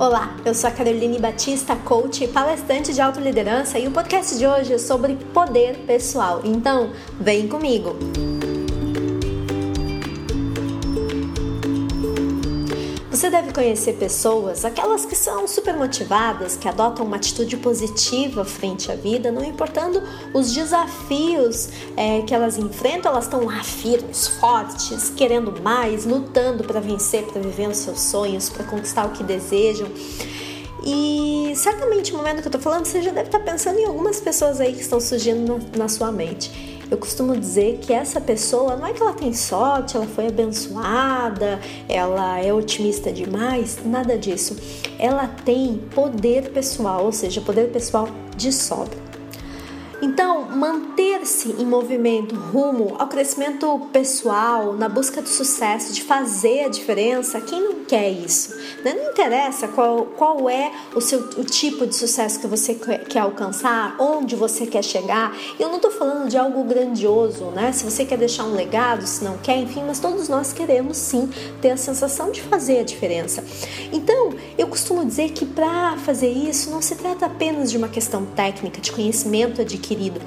Olá, eu sou a Caroline Batista, coach e palestrante de autoliderança e o podcast de hoje é sobre poder pessoal. Então, vem comigo! Você deve conhecer pessoas, aquelas que são super motivadas, que adotam uma atitude positiva frente à vida, não importando os desafios é, que elas enfrentam, elas estão lá firmes, fortes, querendo mais, lutando para vencer, para viver os seus sonhos, para conquistar o que desejam. E certamente no momento que eu tô falando, você já deve estar tá pensando em algumas pessoas aí que estão surgindo na, na sua mente. Eu costumo dizer que essa pessoa não é que ela tem sorte, ela foi abençoada, ela é otimista demais, nada disso. Ela tem poder pessoal, ou seja, poder pessoal de sobra. Então, manter-se em movimento rumo ao crescimento pessoal, na busca do sucesso, de fazer a diferença, quem não quer isso? Né? Não interessa qual, qual é o, seu, o tipo de sucesso que você quer alcançar, onde você quer chegar. Eu não estou falando de algo grandioso, né? Se você quer deixar um legado, se não quer, enfim, mas todos nós queremos sim ter a sensação de fazer a diferença. Então, eu costumo dizer que para fazer isso não se trata apenas de uma questão técnica, de conhecimento adquirido querido.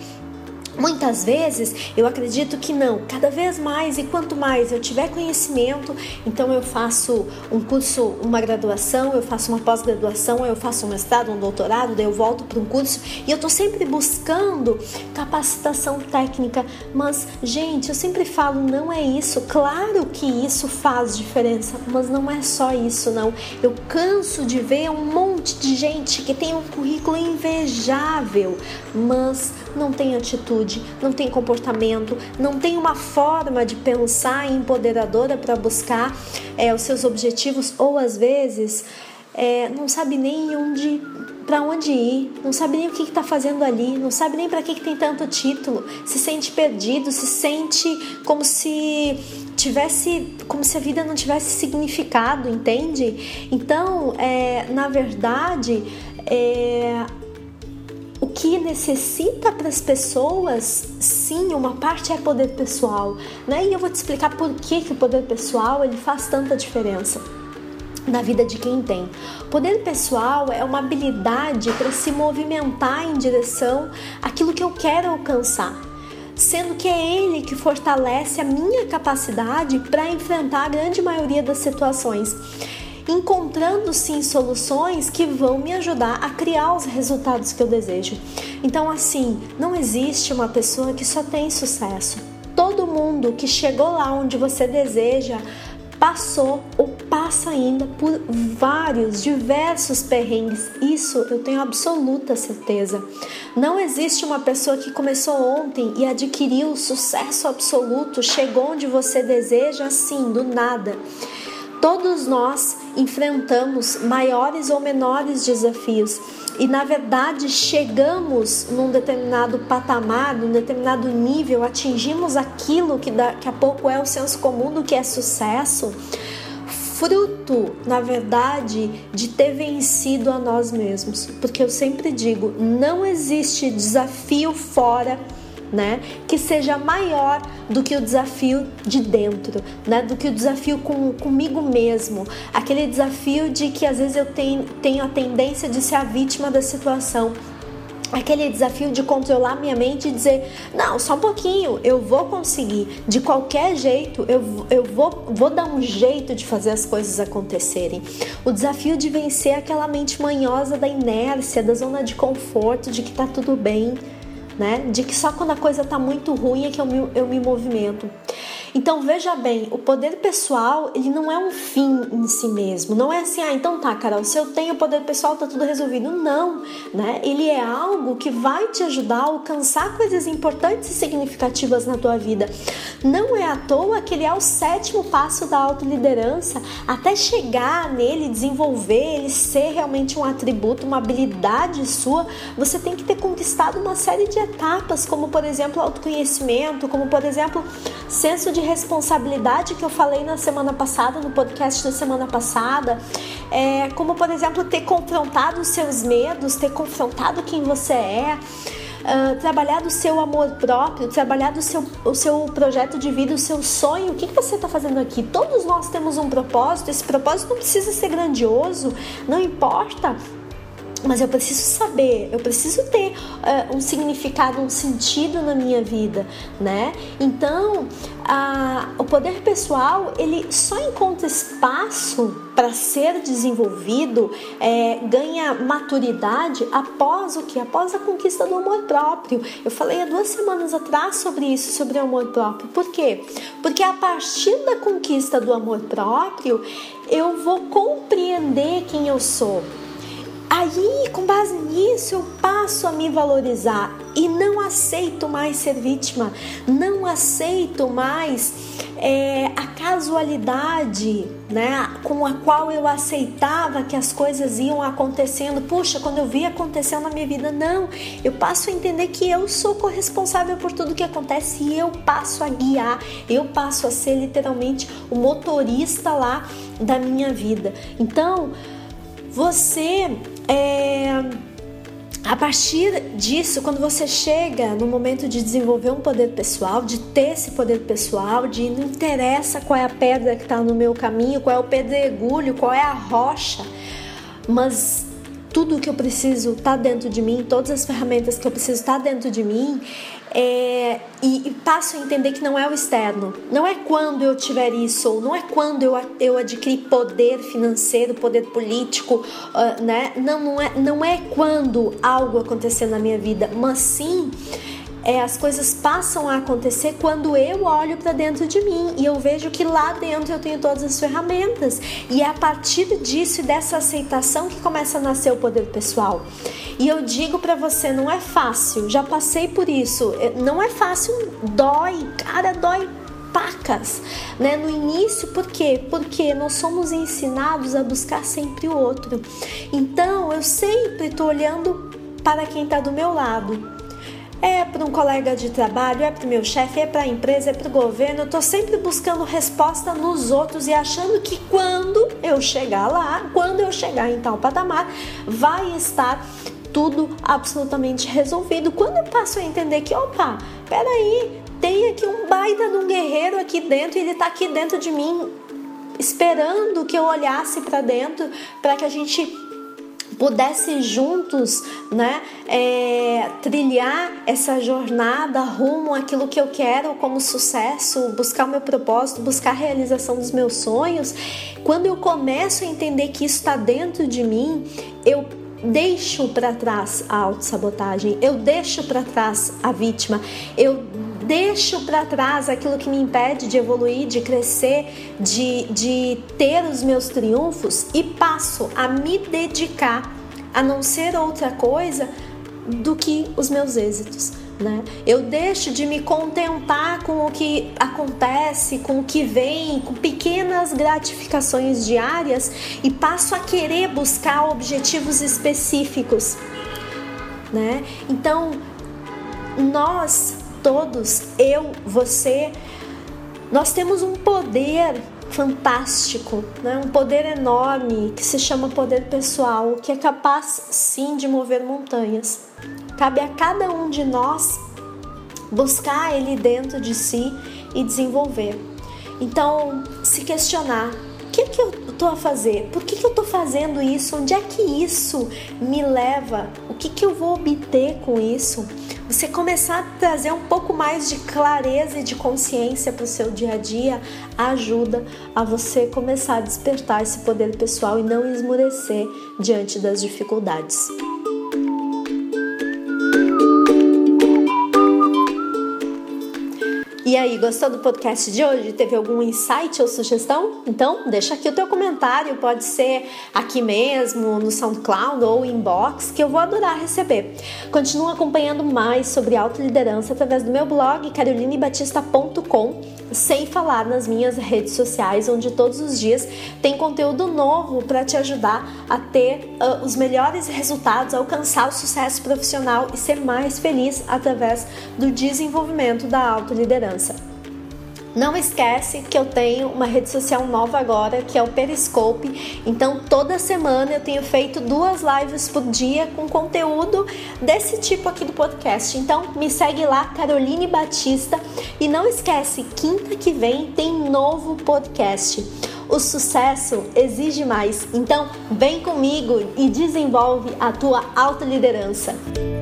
Muitas vezes eu acredito que não, cada vez mais e quanto mais eu tiver conhecimento, então eu faço um curso, uma graduação, eu faço uma pós-graduação, eu faço um mestrado, um doutorado, daí eu volto para um curso e eu estou sempre buscando capacitação técnica. Mas, gente, eu sempre falo, não é isso. Claro que isso faz diferença, mas não é só isso, não. Eu canso de ver um monte de gente que tem um currículo invejável, mas não tem atitude, não tem comportamento, não tem uma forma de pensar empoderadora para buscar é, os seus objetivos, ou às vezes é, não sabe nem onde para onde ir, não sabe nem o que está fazendo ali, não sabe nem para que, que tem tanto título, se sente perdido, se sente como se tivesse, como se a vida não tivesse significado, entende? Então, é, na verdade, é, o que necessita para as pessoas, sim, uma parte é poder pessoal, né? E eu vou te explicar por que, que o poder pessoal ele faz tanta diferença na vida de quem tem. Poder pessoal é uma habilidade para se movimentar em direção àquilo que eu quero alcançar, sendo que é ele que fortalece a minha capacidade para enfrentar a grande maioria das situações encontrando sim soluções que vão me ajudar a criar os resultados que eu desejo. Então, assim, não existe uma pessoa que só tem sucesso. Todo mundo que chegou lá onde você deseja passou ou passa ainda por vários, diversos perrengues. Isso eu tenho absoluta certeza. Não existe uma pessoa que começou ontem e adquiriu sucesso absoluto, chegou onde você deseja assim, do nada. Todos nós enfrentamos maiores ou menores desafios e, na verdade, chegamos num determinado patamar, num determinado nível, atingimos aquilo que daqui a pouco é o senso comum do que é sucesso, fruto, na verdade, de ter vencido a nós mesmos. Porque eu sempre digo: não existe desafio fora né? Que seja maior do que o desafio de dentro, né? Do que o desafio com, comigo mesmo. Aquele desafio de que às vezes eu tenho, tenho a tendência de ser a vítima da situação aquele desafio de controlar minha mente e dizer: não, só um pouquinho, eu vou conseguir, de qualquer jeito, eu, eu vou, vou dar um jeito de fazer as coisas acontecerem. O desafio de vencer aquela mente manhosa da inércia, da zona de conforto, de que tá tudo bem né? De que só quando a coisa está muito ruim é que eu me, eu me movimento. Então veja bem, o poder pessoal ele não é um fim em si mesmo. Não é assim, ah, então tá, Carol, se eu tenho poder pessoal tá tudo resolvido. Não, né? Ele é algo que vai te ajudar a alcançar coisas importantes e significativas na tua vida. Não é à toa que ele é o sétimo passo da autoliderança. Até chegar nele, desenvolver, ele ser realmente um atributo, uma habilidade sua, você tem que ter conquistado uma série de etapas, como por exemplo autoconhecimento, como por exemplo senso de responsabilidade que eu falei na semana passada, no podcast da semana passada, é, como por exemplo ter confrontado os seus medos, ter confrontado quem você é. uh, trabalhar do seu amor próprio, trabalhar do seu, o seu projeto de vida, o seu sonho. O que, que você está fazendo aqui? Todos nós temos um propósito, esse propósito não precisa ser grandioso, não importa mas eu preciso saber, eu preciso ter uh, um significado, um sentido na minha vida, né? Então, o poder pessoal ele só encontra espaço para ser desenvolvido, é, ganha maturidade após o que? Após a conquista do amor próprio. Eu falei há duas semanas atrás sobre isso, sobre o amor próprio. Por quê? Porque a partir da conquista do amor próprio, eu vou compreender quem eu sou Aí, com base nisso, eu passo a me valorizar e não aceito mais ser vítima, não aceito mais é, a casualidade né, com a qual eu aceitava que as coisas iam acontecendo. Puxa, quando eu vi acontecendo na minha vida, não, eu passo a entender que eu sou corresponsável por tudo que acontece e eu passo a guiar, eu passo a ser literalmente o motorista lá da minha vida. Então, você é, a partir disso, quando você chega no momento de desenvolver um poder pessoal, de ter esse poder pessoal, de não interessa qual é a pedra que está no meu caminho, qual é o pedregulho, qual é a rocha, mas tudo que eu preciso está dentro de mim, todas as ferramentas que eu preciso está dentro de mim, é, e, e, passo a entender que não é o externo, não é quando eu tiver isso, não é quando eu, eu adquirir poder financeiro, poder político, uh, né? Não, não é, não é quando algo acontecer na minha vida, mas sim é, as coisas passam a acontecer quando eu olho para dentro de mim e eu vejo que lá dentro eu tenho todas as ferramentas. E é a partir disso e dessa aceitação que começa a nascer o poder pessoal. E eu digo para você, não é fácil, já passei por isso. É, não é fácil, dói, cara, dói pacas, né? No início, por quê? Porque nós somos ensinados a buscar sempre o outro. Então, eu sempre estou olhando para quem está do meu lado. É para um colega de trabalho, é para o meu chefe, é para a empresa, é para o governo. Eu estou sempre buscando resposta nos outros e achando que quando eu chegar lá, quando eu chegar em tal patamar, vai estar tudo absolutamente resolvido. Quando eu passo a entender que, opa, peraí, tem aqui um baita de um guerreiro aqui dentro e ele está aqui dentro de mim, esperando que eu olhasse para dentro, para que a gente pudesse juntos né, é, trilhar essa jornada rumo àquilo que eu quero como sucesso, buscar o meu propósito, buscar a realização dos meus sonhos, quando eu começo a entender que isso está dentro de mim, eu deixo para trás a autossabotagem, eu deixo para trás a vítima, eu deixo para trás aquilo que me impede de evoluir, de crescer, de, de ter os meus triunfos e passo a me dedicar a não ser outra coisa do que os meus êxitos. Né? Eu deixo de me contentar com o que acontece, com o que vem, com pequenas gratificações diárias e passo a querer buscar objetivos específicos. Né? Então, nós todos, eu, você, nós temos um poder fantástico, né? um poder enorme que se chama poder pessoal, que é capaz sim de mover montanhas. Cabe a cada um de nós buscar ele dentro de si e desenvolver. Então, se questionar: o que, que eu estou a fazer? Por que, que eu estou fazendo isso? Onde é que isso me leva? O que, que eu vou obter com isso? Você começar a trazer um pouco mais de clareza e de consciência para o seu dia a dia ajuda a você começar a despertar esse poder pessoal e não esmurecer diante das dificuldades. E aí, gostou do podcast de hoje? Teve algum insight ou sugestão? Então, deixa aqui o teu comentário, pode ser aqui mesmo, no SoundCloud ou inbox, que eu vou adorar receber. Continua acompanhando mais sobre autoliderança através do meu blog carolinebatista.com, sem falar nas minhas redes sociais, onde todos os dias tem conteúdo novo para te ajudar a ter uh, os melhores resultados, alcançar o sucesso profissional e ser mais feliz através do desenvolvimento da autoliderança. Não esquece que eu tenho uma rede social nova agora, que é o Periscope. Então, toda semana eu tenho feito duas lives por dia com conteúdo desse tipo aqui do podcast. Então, me segue lá, Caroline Batista, e não esquece, quinta que vem tem novo podcast. O sucesso exige mais. Então, vem comigo e desenvolve a tua autoliderança. liderança.